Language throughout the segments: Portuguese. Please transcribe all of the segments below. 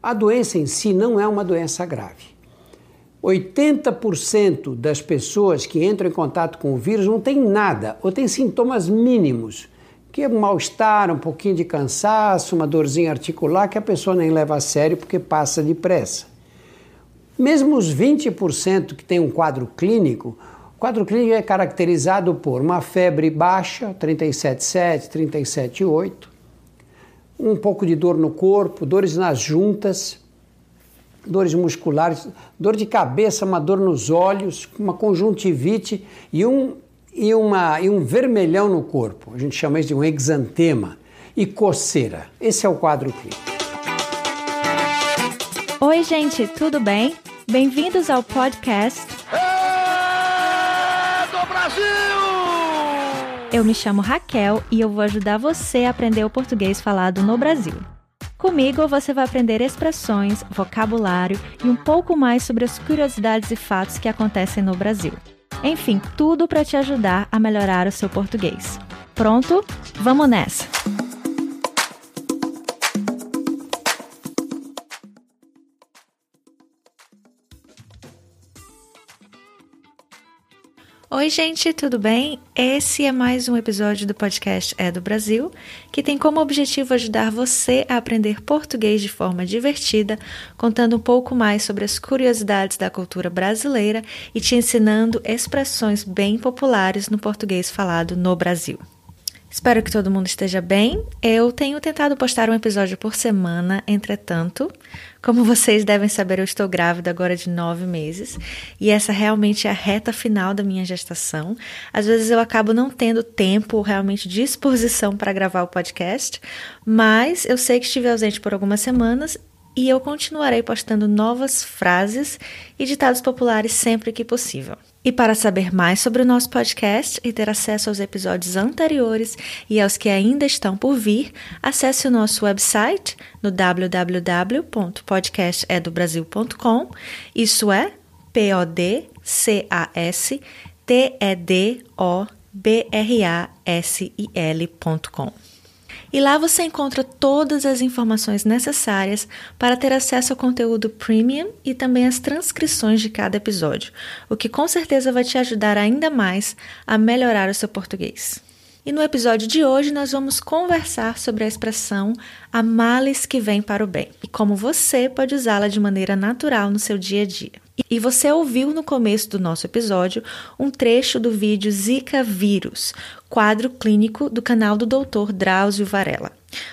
A doença em si não é uma doença grave. 80% das pessoas que entram em contato com o vírus não tem nada ou tem sintomas mínimos, que é um mal-estar, um pouquinho de cansaço, uma dorzinha articular que a pessoa nem leva a sério porque passa depressa. Mesmo os 20% que tem um quadro clínico, o quadro clínico é caracterizado por uma febre baixa, 37,7, 37,8, um pouco de dor no corpo, dores nas juntas, dores musculares, dor de cabeça, uma dor nos olhos, uma conjuntivite e um, e, uma, e um vermelhão no corpo. A gente chama isso de um exantema. E coceira. Esse é o quadro clínico. Oi, gente, tudo bem? Bem-vindos ao podcast Brasil! Eu me chamo Raquel e eu vou ajudar você a aprender o português falado no Brasil. Comigo você vai aprender expressões, vocabulário e um pouco mais sobre as curiosidades e fatos que acontecem no Brasil. Enfim, tudo para te ajudar a melhorar o seu português. Pronto? Vamos nessa! Oi, gente, tudo bem? Esse é mais um episódio do podcast É do Brasil, que tem como objetivo ajudar você a aprender português de forma divertida, contando um pouco mais sobre as curiosidades da cultura brasileira e te ensinando expressões bem populares no português falado no Brasil. Espero que todo mundo esteja bem. Eu tenho tentado postar um episódio por semana, entretanto, como vocês devem saber, eu estou grávida agora de nove meses e essa realmente é a reta final da minha gestação. Às vezes eu acabo não tendo tempo, realmente disposição para gravar o podcast, mas eu sei que estive ausente por algumas semanas e eu continuarei postando novas frases e ditados populares sempre que possível. E para saber mais sobre o nosso podcast e ter acesso aos episódios anteriores e aos que ainda estão por vir, acesse o nosso website no www.podcastedobrasil.com. Isso é P O D C A S T E D O B R A S I L.com e lá você encontra todas as informações necessárias para ter acesso ao conteúdo premium e também as transcrições de cada episódio, o que com certeza vai te ajudar ainda mais a melhorar o seu português. E no episódio de hoje nós vamos conversar sobre a expressão a males que vem para o bem e como você pode usá-la de maneira natural no seu dia a dia. E você ouviu no começo do nosso episódio um trecho do vídeo Zika Vírus, quadro clínico do canal do Dr. Drauzio Varela,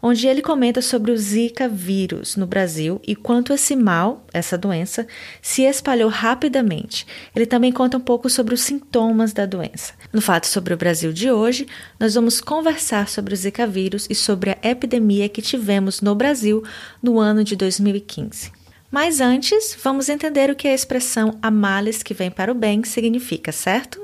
onde ele comenta sobre o Zika vírus no Brasil e quanto esse mal, essa doença, se espalhou rapidamente. Ele também conta um pouco sobre os sintomas da doença. No Fato sobre o Brasil de hoje, nós vamos conversar sobre o Zika vírus e sobre a epidemia que tivemos no Brasil no ano de 2015. Mas antes, vamos entender o que a expressão a males que vem para o bem significa, certo?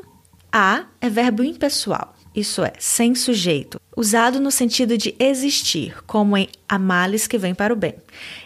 A é verbo impessoal, isso é, sem sujeito, usado no sentido de existir, como em a males que vem para o bem.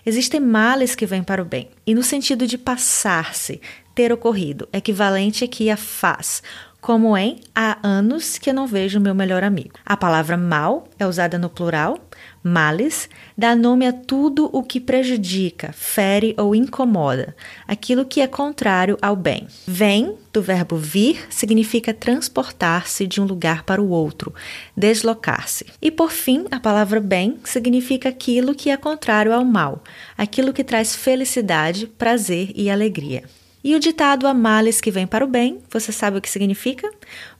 Existem males que vêm para o bem, e no sentido de passar-se, ter ocorrido, equivalente aqui a faz, como em há anos que não vejo meu melhor amigo. A palavra mal é usada no plural, males, dá nome a tudo o que prejudica, fere ou incomoda, aquilo que é contrário ao bem. Vem, do verbo vir, significa transportar-se de um lugar para o outro, deslocar-se. E por fim, a palavra bem significa aquilo que é contrário ao mal, aquilo que traz felicidade, prazer e alegria. E o ditado a males que vem para o bem, você sabe o que significa?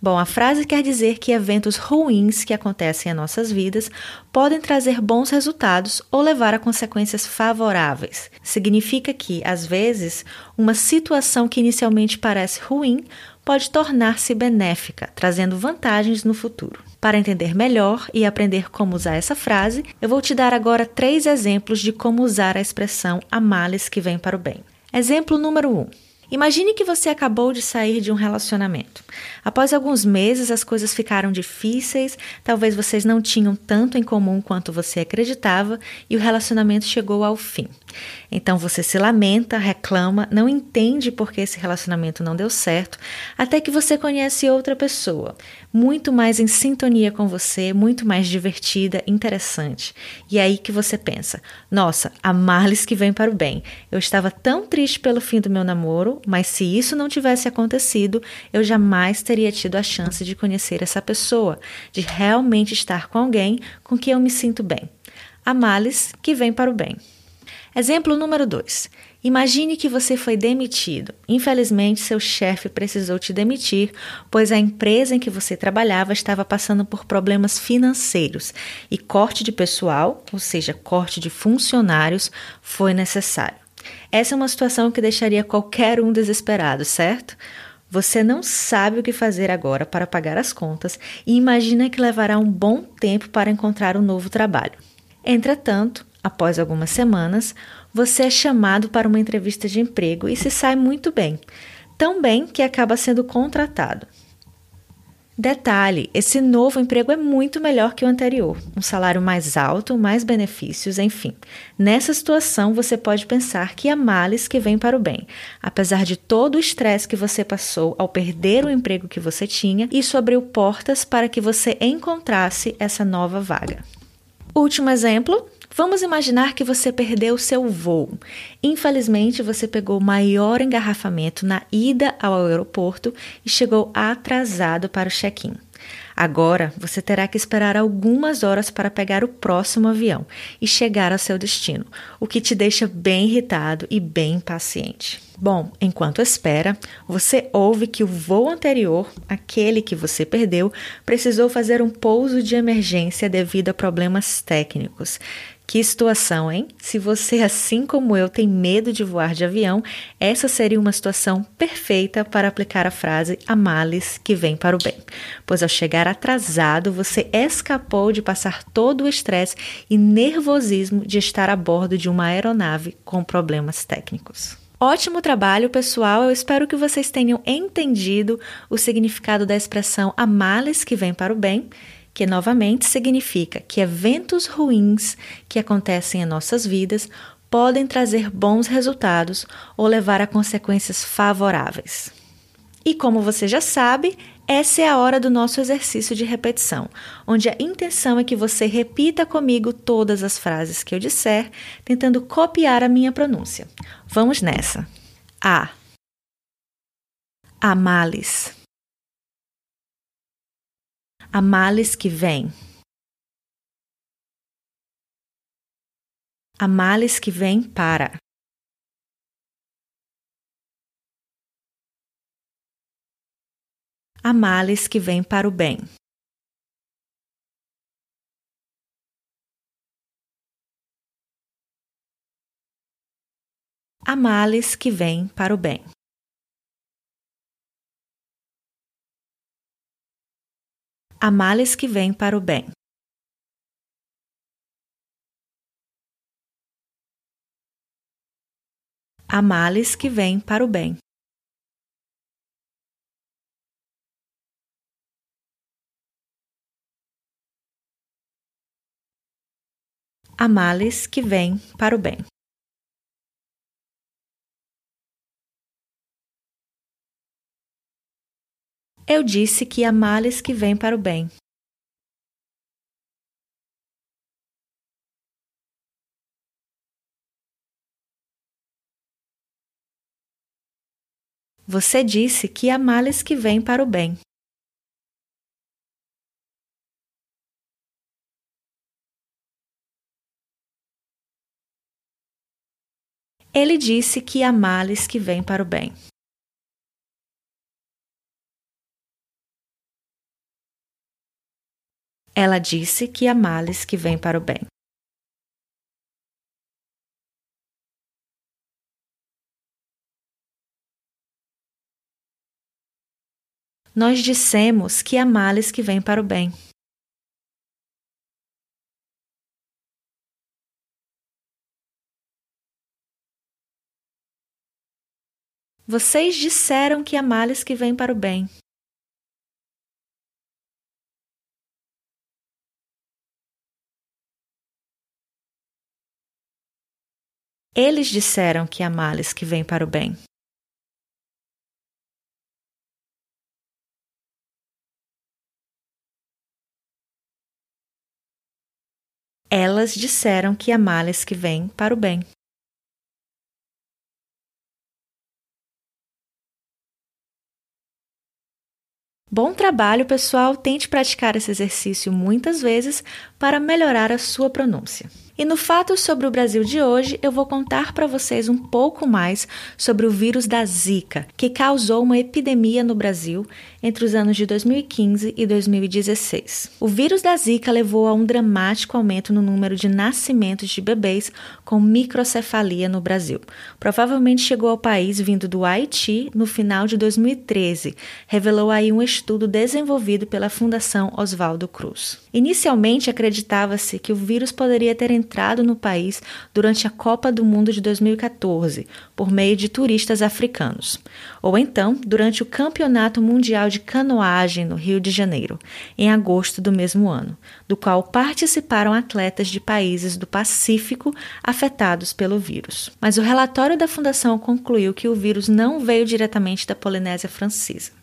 Bom, a frase quer dizer que eventos ruins que acontecem em nossas vidas podem trazer bons resultados ou levar a consequências favoráveis. Significa que, às vezes, uma situação que inicialmente parece ruim pode tornar-se benéfica, trazendo vantagens no futuro. Para entender melhor e aprender como usar essa frase, eu vou te dar agora três exemplos de como usar a expressão a males que vem para o bem. Exemplo número 1. Um. Imagine que você acabou de sair de um relacionamento. Após alguns meses, as coisas ficaram difíceis, talvez vocês não tinham tanto em comum quanto você acreditava e o relacionamento chegou ao fim. Então você se lamenta, reclama, não entende por que esse relacionamento não deu certo, até que você conhece outra pessoa, muito mais em sintonia com você, muito mais divertida, interessante. E é aí que você pensa: nossa, a males que vem para o bem. Eu estava tão triste pelo fim do meu namoro, mas se isso não tivesse acontecido, eu jamais teria tido a chance de conhecer essa pessoa, de realmente estar com alguém com quem eu me sinto bem. A males que vem para o bem. Exemplo número 2. Imagine que você foi demitido. Infelizmente, seu chefe precisou te demitir, pois a empresa em que você trabalhava estava passando por problemas financeiros e corte de pessoal, ou seja, corte de funcionários, foi necessário. Essa é uma situação que deixaria qualquer um desesperado, certo? Você não sabe o que fazer agora para pagar as contas e imagina que levará um bom tempo para encontrar um novo trabalho. Entretanto, Após algumas semanas, você é chamado para uma entrevista de emprego e se sai muito bem, tão bem que acaba sendo contratado. Detalhe: esse novo emprego é muito melhor que o anterior, um salário mais alto, mais benefícios, enfim. Nessa situação, você pode pensar que há males que vêm para o bem. Apesar de todo o estresse que você passou ao perder o emprego que você tinha, isso abriu portas para que você encontrasse essa nova vaga. Último exemplo: Vamos imaginar que você perdeu seu voo. Infelizmente, você pegou maior engarrafamento na ida ao aeroporto e chegou atrasado para o check-in. Agora você terá que esperar algumas horas para pegar o próximo avião e chegar ao seu destino, o que te deixa bem irritado e bem impaciente. Bom, enquanto espera, você ouve que o voo anterior, aquele que você perdeu, precisou fazer um pouso de emergência devido a problemas técnicos. Que situação, hein? Se você, assim como eu, tem medo de voar de avião, essa seria uma situação perfeita para aplicar a frase a males que vem para o bem. Pois ao chegar atrasado, você escapou de passar todo o estresse e nervosismo de estar a bordo de uma aeronave com problemas técnicos. Ótimo trabalho, pessoal. Eu espero que vocês tenham entendido o significado da expressão a males que vem para o bem que novamente significa que eventos ruins que acontecem em nossas vidas podem trazer bons resultados ou levar a consequências favoráveis. E como você já sabe, essa é a hora do nosso exercício de repetição, onde a intenção é que você repita comigo todas as frases que eu disser, tentando copiar a minha pronúncia. Vamos nessa. A. Amales a males que vem. A males que vem para. A males que vem para o bem. A males que vem para o bem. Há males que vêm para o bem. Há males que vêm para o bem. Há males que vêm para o bem. Eu disse que há males que vêm para o bem. Você disse que há males que vêm para o bem. Ele disse que há males que vêm para o bem. Ela disse que há males que vêm para o bem. Nós dissemos que há males que vêm para o bem. Vocês disseram que há males que vêm para o bem. Eles disseram que há males que vêm para o bem. Elas disseram que há males que vêm para o bem. Bom trabalho, pessoal! Tente praticar esse exercício muitas vezes para melhorar a sua pronúncia. E no Fato sobre o Brasil de hoje, eu vou contar para vocês um pouco mais sobre o vírus da Zika, que causou uma epidemia no Brasil entre os anos de 2015 e 2016. O vírus da Zika levou a um dramático aumento no número de nascimentos de bebês com microcefalia no Brasil. Provavelmente chegou ao país vindo do Haiti no final de 2013, revelou aí um estudo desenvolvido pela Fundação Oswaldo Cruz. Inicialmente acreditava-se que o vírus poderia ter entrado no país durante a Copa do Mundo de 2014, por meio de turistas africanos, ou então durante o Campeonato Mundial de Canoagem no Rio de Janeiro, em agosto do mesmo ano, do qual participaram atletas de países do Pacífico afetados pelo vírus. Mas o relatório da Fundação concluiu que o vírus não veio diretamente da Polinésia Francesa.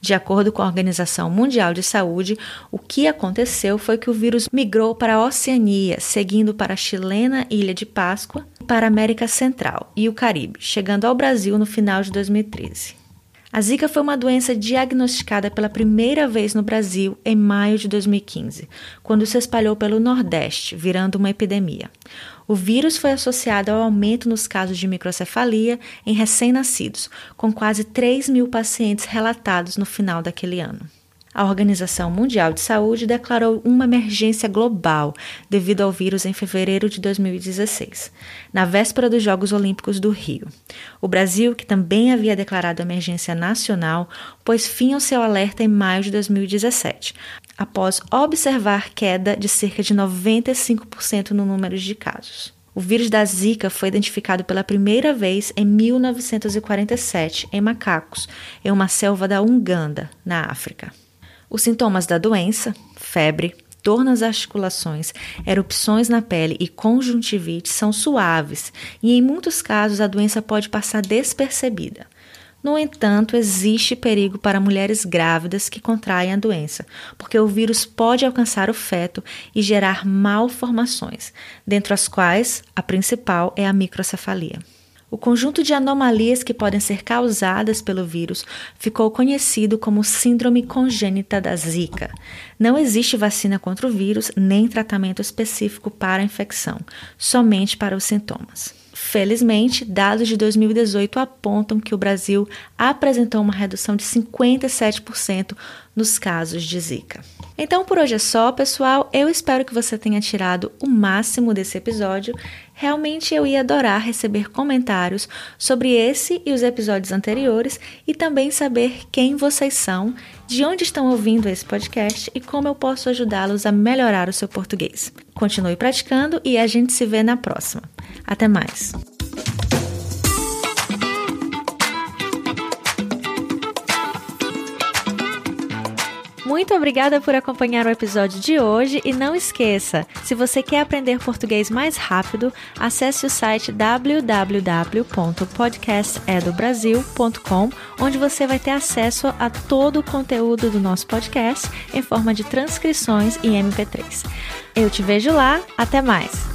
De acordo com a Organização Mundial de Saúde, o que aconteceu foi que o vírus migrou para a Oceania, seguindo para a chilena Ilha de Páscoa para a América Central e o Caribe, chegando ao Brasil no final de 2013. A Zika foi uma doença diagnosticada pela primeira vez no Brasil em maio de 2015, quando se espalhou pelo Nordeste, virando uma epidemia. O vírus foi associado ao aumento nos casos de microcefalia em recém-nascidos, com quase 3 mil pacientes relatados no final daquele ano. A Organização Mundial de Saúde declarou uma emergência global devido ao vírus em fevereiro de 2016, na véspera dos Jogos Olímpicos do Rio. O Brasil, que também havia declarado emergência nacional, pôs fim ao seu alerta em maio de 2017, após observar queda de cerca de 95% no número de casos. O vírus da Zika foi identificado pela primeira vez em 1947 em macacos, em uma selva da Uganda, na África. Os sintomas da doença, febre, dor nas articulações, erupções na pele e conjuntivite são suaves e, em muitos casos, a doença pode passar despercebida. No entanto, existe perigo para mulheres grávidas que contraem a doença, porque o vírus pode alcançar o feto e gerar malformações, dentre as quais a principal é a microcefalia. O conjunto de anomalias que podem ser causadas pelo vírus ficou conhecido como Síndrome Congênita da Zika. Não existe vacina contra o vírus nem tratamento específico para a infecção, somente para os sintomas. Felizmente, dados de 2018 apontam que o Brasil apresentou uma redução de 57% nos casos de Zika. Então por hoje é só, pessoal. Eu espero que você tenha tirado o máximo desse episódio. Realmente eu ia adorar receber comentários sobre esse e os episódios anteriores e também saber quem vocês são, de onde estão ouvindo esse podcast e como eu posso ajudá-los a melhorar o seu português. Continue praticando e a gente se vê na próxima. Até mais! Muito obrigada por acompanhar o episódio de hoje e não esqueça, se você quer aprender português mais rápido, acesse o site www.podcastedobrasil.com, onde você vai ter acesso a todo o conteúdo do nosso podcast em forma de transcrições e MP3. Eu te vejo lá, até mais!